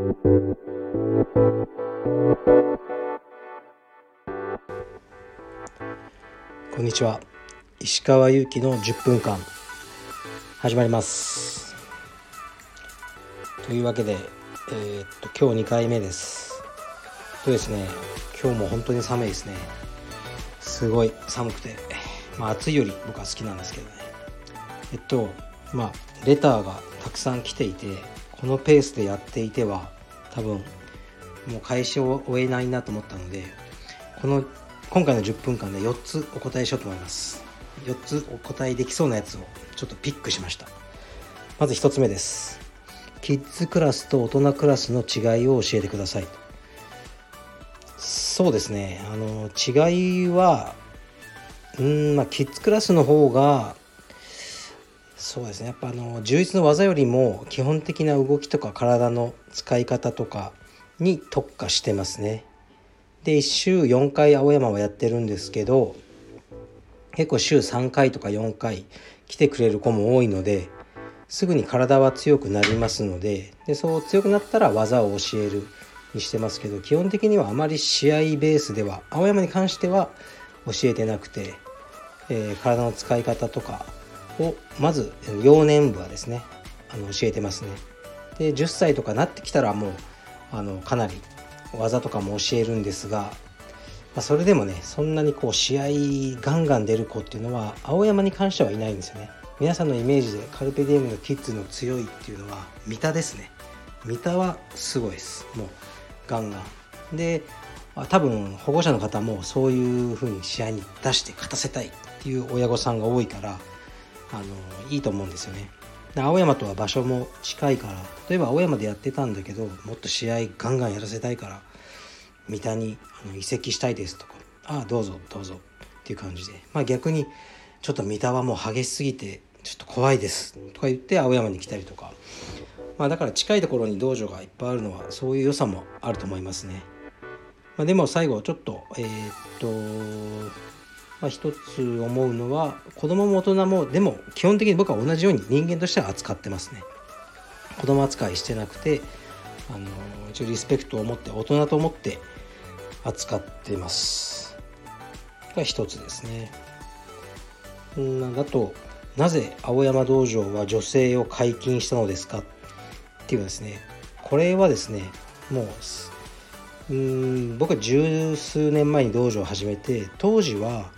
こんにちは。石川祐希の10分間。始まります。というわけで、えー、っと今日2回目です。とですね今日も本当に寒いですね。すごい寒くてまあ暑いより僕は好きなんですけどね。えっとまあレターがたくさん来ていてこのペースでやっていては多分もう開始を終えないなと思ったのでこの今回の10分間で4つお答えしようと思います。4つお答えできそうなやつをちょっとピックしました。まず1つ目です。キッズクラスと大人クラスの違いを教えてくださいそうですね。あの違いはうんまあキッズクラスの方がそうですね。やっぱあの充実の技よりも基本的な動きとか体の使い方とかに特化してますね。で1週4回青山はやってるんですけど結構週3回とか4回来てくれる子も多いのですぐに体は強くなりますのででそう強くなったら技を教えるにしてますけど基本的にはあまり試合ベースでは青山に関しては教えてなくて、えー、体の使い方とかをまず幼年部はですねあの教えてますね。で10歳とかなってきたらもうあのかなり技とかも教えるんですが、まあ、それでもねそんなにこう試合ガンガン出る子っていうのは青山に関してはいないんですよね。皆さんのイメージでカルペディウムのキッズの強いっていうのは三田ですね。三田はすごいです。もうガンガン。で多分保護者の方もそういう風に試合に出して勝たせたいっていう親御さんが多いからあのいいと思うんですよね。で青山とは場所も近いから例えば青山でやってたんだけどもっと試合ガンガンやらせたいから三田にあの移籍したいですとかああどうぞどうぞっていう感じで。まあ逆にちょっと三田はもう激しすぎてちょっと怖いですとか言って青山に来たりとか。まあだから近いところに道場がいっぱいあるのはそういう良さもあると思いますね。まあ、でも最後ちょっとえー、っとまあ、一つ思うのは子供も大人もでも基本的に僕は同じように人間としては扱ってますね。子供扱いしてなくてあの一応リスペクトを持って大人と思って扱ってます。が一つですね。んだとなぜ青山道場は女性を解禁したのですかっていうですね。これはですねもううん僕は十数年前に道場を始めて当時は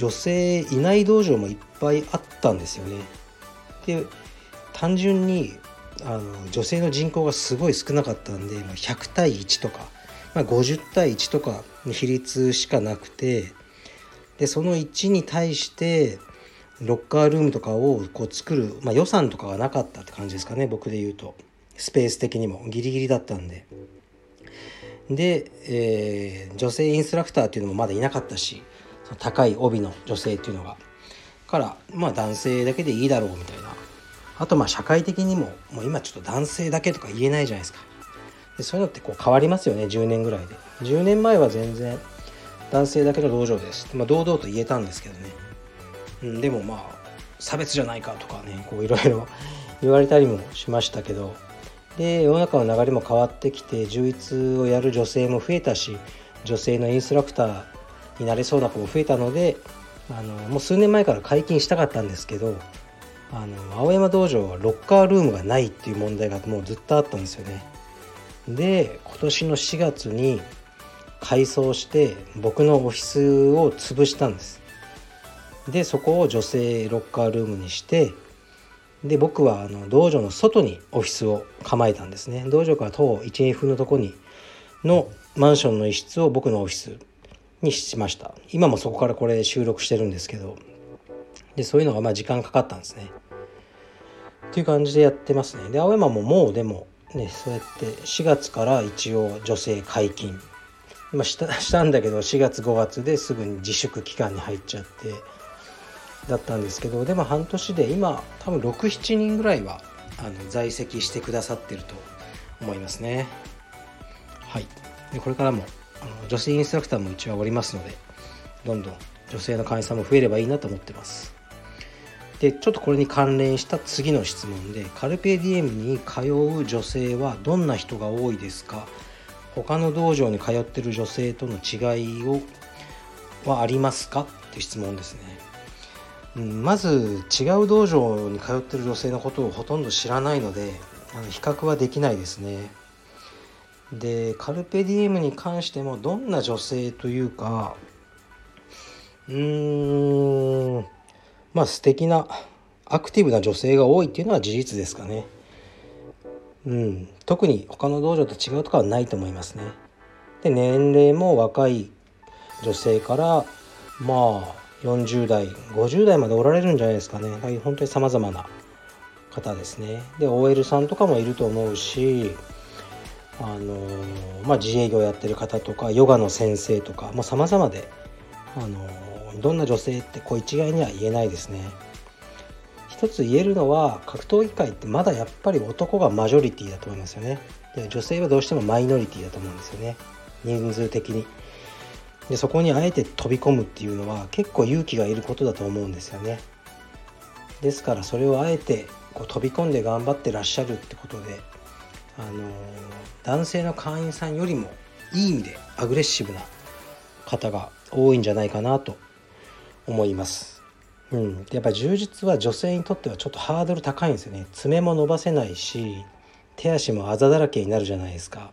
女性いない道場もいっぱいあったんですよね。で単純にあの女性の人口がすごい少なかったんでま100対1とか、まあ、50対1とかの比率しかなくてでその1に対してロッカールームとかをこう作る、まあ、予算とかがなかったって感じですかね僕で言うと。スペース的にも。ギリギリだったんで。で、えー、女性インストラクターっていうのもまだいなかったし高い帯の女性っていうのがからまあ男性だけでいいだろうみたいな。あとまあ社会的にももう今ちょっと男性だけとか言えないじゃないですか。でそういうのってこう変わりますよね10年ぐらいで。10年前は全然男性だけの道場です。まあ堂々と言えたんですけどね、うん、でもまあ差別じゃないかとかねこういろいろ 言われたりもしましたけど。で世の中の流れも変わってきて充実をやる女性も増えたし女性のインストラクターになれそうな子も増えたのであのもう数年前から解禁したかったんですけどあの青山道場はロッカールームがないっていう問題がもうずっとあったんですよね。で今年の4月に改装して僕のオフィスを潰したんです。でそこを女性ロッカールームにしてで僕はあの道場の外にオフィスを構えたんですね道場から徒歩12分のとこにのマンションの一室を僕のオフィスにしました。今もそこからこれ収録してるんですけど。でそういうのがまあ時間かかったんですね。っていう感じでやってますね。で青山ももうでもねそうやって4月から一応女性解禁。まあした したんだけど4月5月ですぐに自粛期間に入っちゃってだったんですけど。でも半年で今多分67人ぐらいはあの在籍してくださってると思いますね。はい。でこれからもあの女性インストラクターもうちはおりますのでどんどん女性の会員さんも増えればいいなと思ってます。でちょっとこれに関連した次の質問でカルペディエムに通う女性はどんな人が多いですか？他の道場に通ってる女性との違いをはありますか？って質問ですね、うん、まず違う道場に通ってる女性のことをほとんど知らないのであの比較はできないですね。でカルペディエムに関してもどんな女性というかうーんまあ素敵なアクティブな女性が多いっていうのは事実ですかね。うん、特に他の道場と違うとかはないと思いますね。で年齢も若い女性からまあ40代50代までおられるんじゃないですかね本当にさまざまな方ですねで OL さんとかもいると思うしあのまあ、自営業やってる方とかヨガの先生とかさまざ、まで、あのどんな女性ってこう一概には言えないですね。一つ言えるのは格闘技界ってまだやっぱり男がマジョリティだと思いますよね。で女性はどうしてもマイノリティだと思うんですよね。人数的に。でそこにあえて飛び込むっていうのは結構勇気がいることだと思うんですよね。ですからそれをあえてこう飛び込んで頑張ってらっしゃるってことであの男性の会員さんよりもいい意味でアグレッシブな方が多いんじゃないかなと思います。うん、やっぱ充実は女性にとってはちょっとハードル高いんですよね。爪も伸ばせないし手足もあざだらけになるじゃないですか。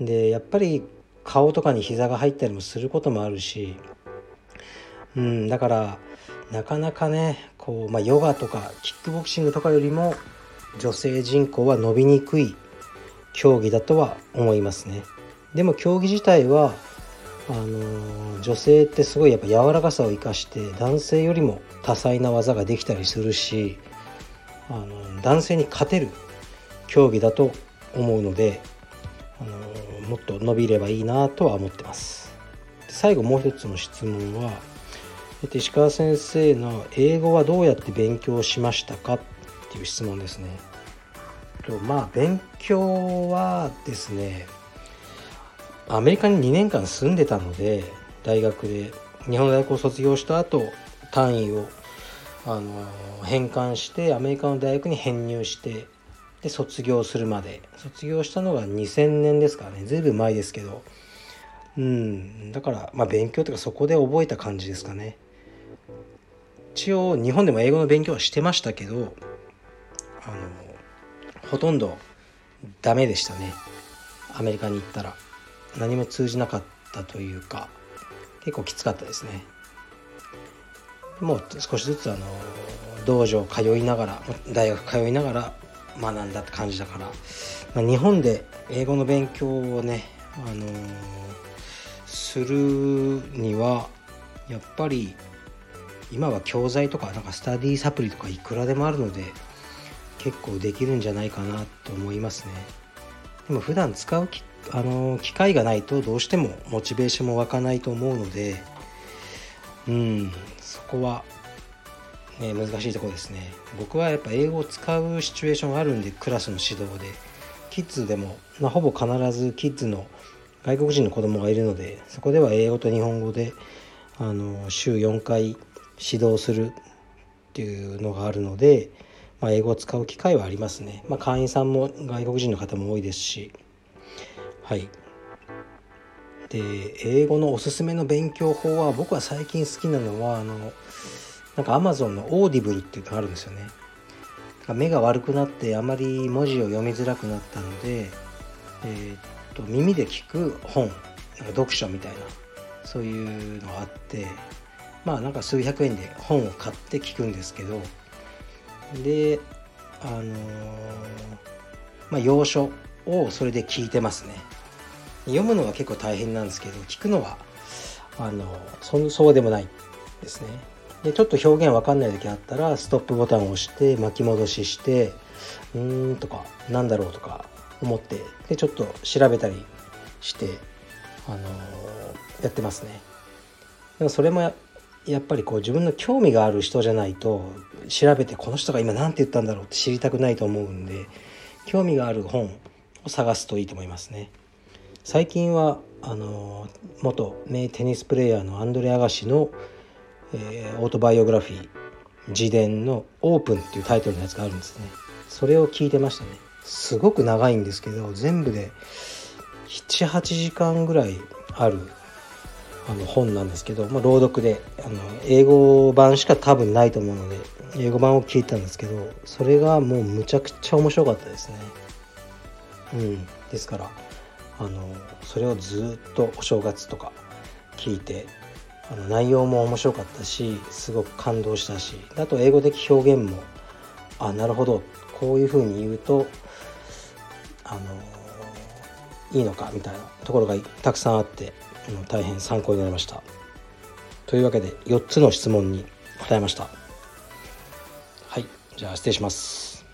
でやっぱり顔とかに膝が入ったりもすることもあるし、うん、だからなかなかねこう、まあ、ヨガとかキックボクシングとかよりも女性人口は伸びにくい競技だとは思いますね。でも競技自体はあの女性ってすごいやっぱ柔らかさを生かして男性よりも多彩な技ができたりするしあの男性に勝てる競技だと思うのであのもっと伸びればいいなとは思ってます。最後もう一つの質問は石川先生の英語はどうやって勉強しましたか？っていう質問ですね。まあ勉強はですねアメリカに2年間住んでたので大学で日本大学を卒業した後単位をあの返還してアメリカの大学に編入してで卒業するまで。卒業したのが2000年ですからね。ずいぶん前ですけど。うん。だからまあ勉強というかそこで覚えた感じですかね。一応日本でも英語の勉強はしてましたけどあのほとんどダメでしたね。アメリカに行ったら。何も通じなかったというか結構きつかったですね。もう少しずつあの道場通いながら大学通いながら学んだって感じだから、まあ、日本で英語の勉強をね、あのー、するにはやっぱり今は教材とかなんかスタディサプリとかいくらでもあるので結構できるんじゃないかなと思いますね。でも普段使うあの機会がないとどうしてもモチベーションも湧かないと思うのでうんそこは、ね、難しいとこですね。僕はやっぱ英語を使うシチュエーションがあるんでクラスの指導でキッズでも、まあ、ほぼ必ずキッズの外国人の子供がいるのでそこでは英語と日本語であの週4回指導するっていうのがあるので、まあ、英語を使う機会はありますね、まあ、会員さんも外国人の方も多いですし。はい。で英語のおすすめの勉強法は僕は最近好きなのはあのなんか Amazon のオーディブルっていうのがあるんですよね。目が悪くなってあまり文字を読みづらくなったので、えー、っと耳で聞く本なんか読書みたいなそういうのがあってまあなんか数百円で本を買って聞くんですけどであのー、まあ要所をそれで聞いてますね。読むのは結構大変なんですけど聞くのはあのそそうでもないですね。でちょっと表現わかんない時あったらストップボタンを押して巻き戻ししてうーんとかなんだろうとか思ってでちょっと調べたりしてあのやってますね。でもそれもやっぱりこう自分の興味がある人じゃないと調べてこの人が今何て言ったんだろうって知りたくないと思うんで興味がある本を探すといいと思いますね。最近はあの元名テニスプレーヤーのアンドレ・アガシの、えー、オートバイオグラフィー自伝の「オープン」っていうタイトルのやつがあるんですねそれを聞いてましたねすごく長いんですけど全部で78時間ぐらいあるあの本なんですけど、まあ、朗読であの英語版しか多分ないと思うので英語版を聞いたんですけどそれがもうむちゃくちゃ面白かったですね。うん、ですからあのそれをずっとお正月とか聞いてあの内容も面白かったしすごく感動したしあと英語的表現もあなるほどこういうふうに言うとあのいいのかみたいなところがたくさんあって大変参考になりました。というわけで4つの質問に答えました。はいじゃあ失礼します。